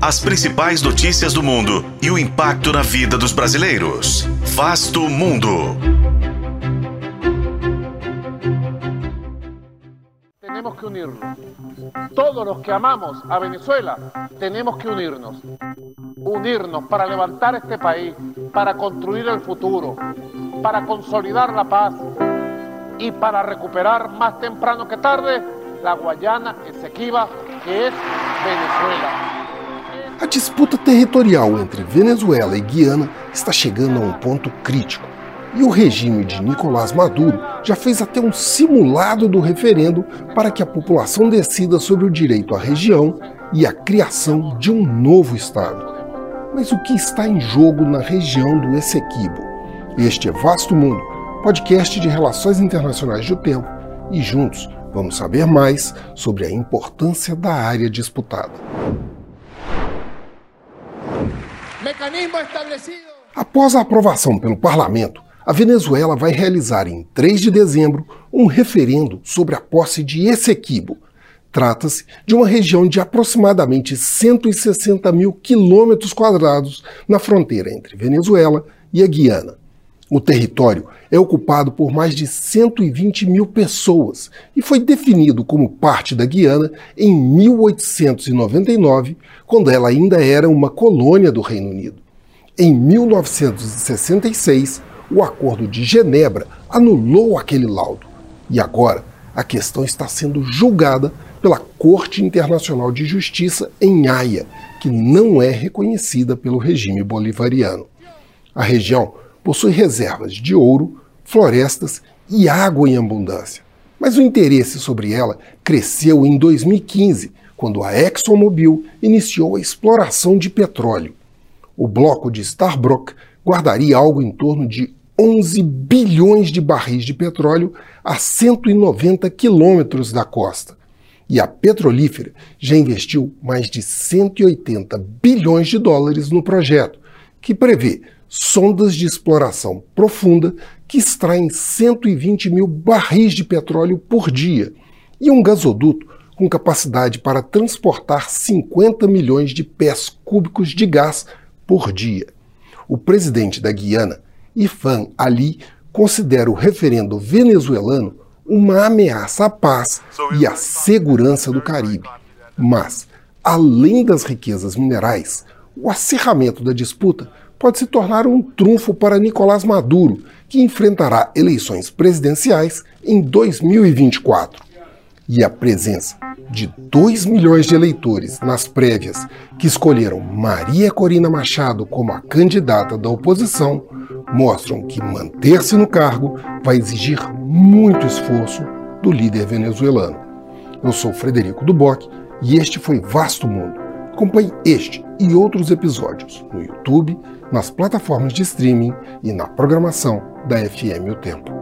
As principais notícias do mundo e o impacto na vida dos brasileiros. Vasto Mundo. Tenemos que unirnos. Todos los que amamos a Venezuela tenemos que unirnos. Unirnos para levantar este país, para construir el futuro, para consolidar la paz y para recuperar más temprano que tarde la Guayana Esequiba, que es Venezuela. A disputa territorial entre Venezuela e Guiana está chegando a um ponto crítico. E o regime de Nicolás Maduro já fez até um simulado do referendo para que a população decida sobre o direito à região e a criação de um novo Estado. Mas o que está em jogo na região do Essequibo? Este é Vasto Mundo, podcast de relações internacionais do tempo, e juntos vamos saber mais sobre a importância da área disputada. Mecanismo estabelecido. Após a aprovação pelo parlamento, a Venezuela vai realizar em 3 de dezembro um referendo sobre a posse de Essequibo. Trata-se de uma região de aproximadamente 160 mil quilômetros quadrados na fronteira entre Venezuela e a Guiana. O território é ocupado por mais de 120 mil pessoas e foi definido como parte da Guiana em 1899, quando ela ainda era uma colônia do Reino Unido. Em 1966, o Acordo de Genebra anulou aquele laudo. E agora, a questão está sendo julgada pela Corte Internacional de Justiça em Haia, que não é reconhecida pelo regime bolivariano. A região possui reservas de ouro, florestas e água em abundância. Mas o interesse sobre ela cresceu em 2015, quando a ExxonMobil iniciou a exploração de petróleo. O bloco de Starbrook guardaria algo em torno de 11 bilhões de barris de petróleo a 190 quilômetros da costa. E a petrolífera já investiu mais de 180 bilhões de dólares no projeto, que prevê sondas de exploração profunda que extraem 120 mil barris de petróleo por dia e um gasoduto com capacidade para transportar 50 milhões de pés cúbicos de gás por dia. O presidente da Guiana, Ifan Ali considera o referendo venezuelano uma ameaça à paz e à segurança do Caribe. Mas, além das riquezas minerais, o acirramento da disputa pode se tornar um trunfo para Nicolás Maduro, que enfrentará eleições presidenciais em 2024. E a presença de 2 milhões de eleitores nas prévias que escolheram Maria Corina Machado como a candidata da oposição mostram que manter-se no cargo vai exigir muito esforço do líder venezuelano. Eu sou Frederico Duboc e este foi Vasto Mundo. Acompanhe este e outros episódios no YouTube, nas plataformas de streaming e na programação da FM O Tempo.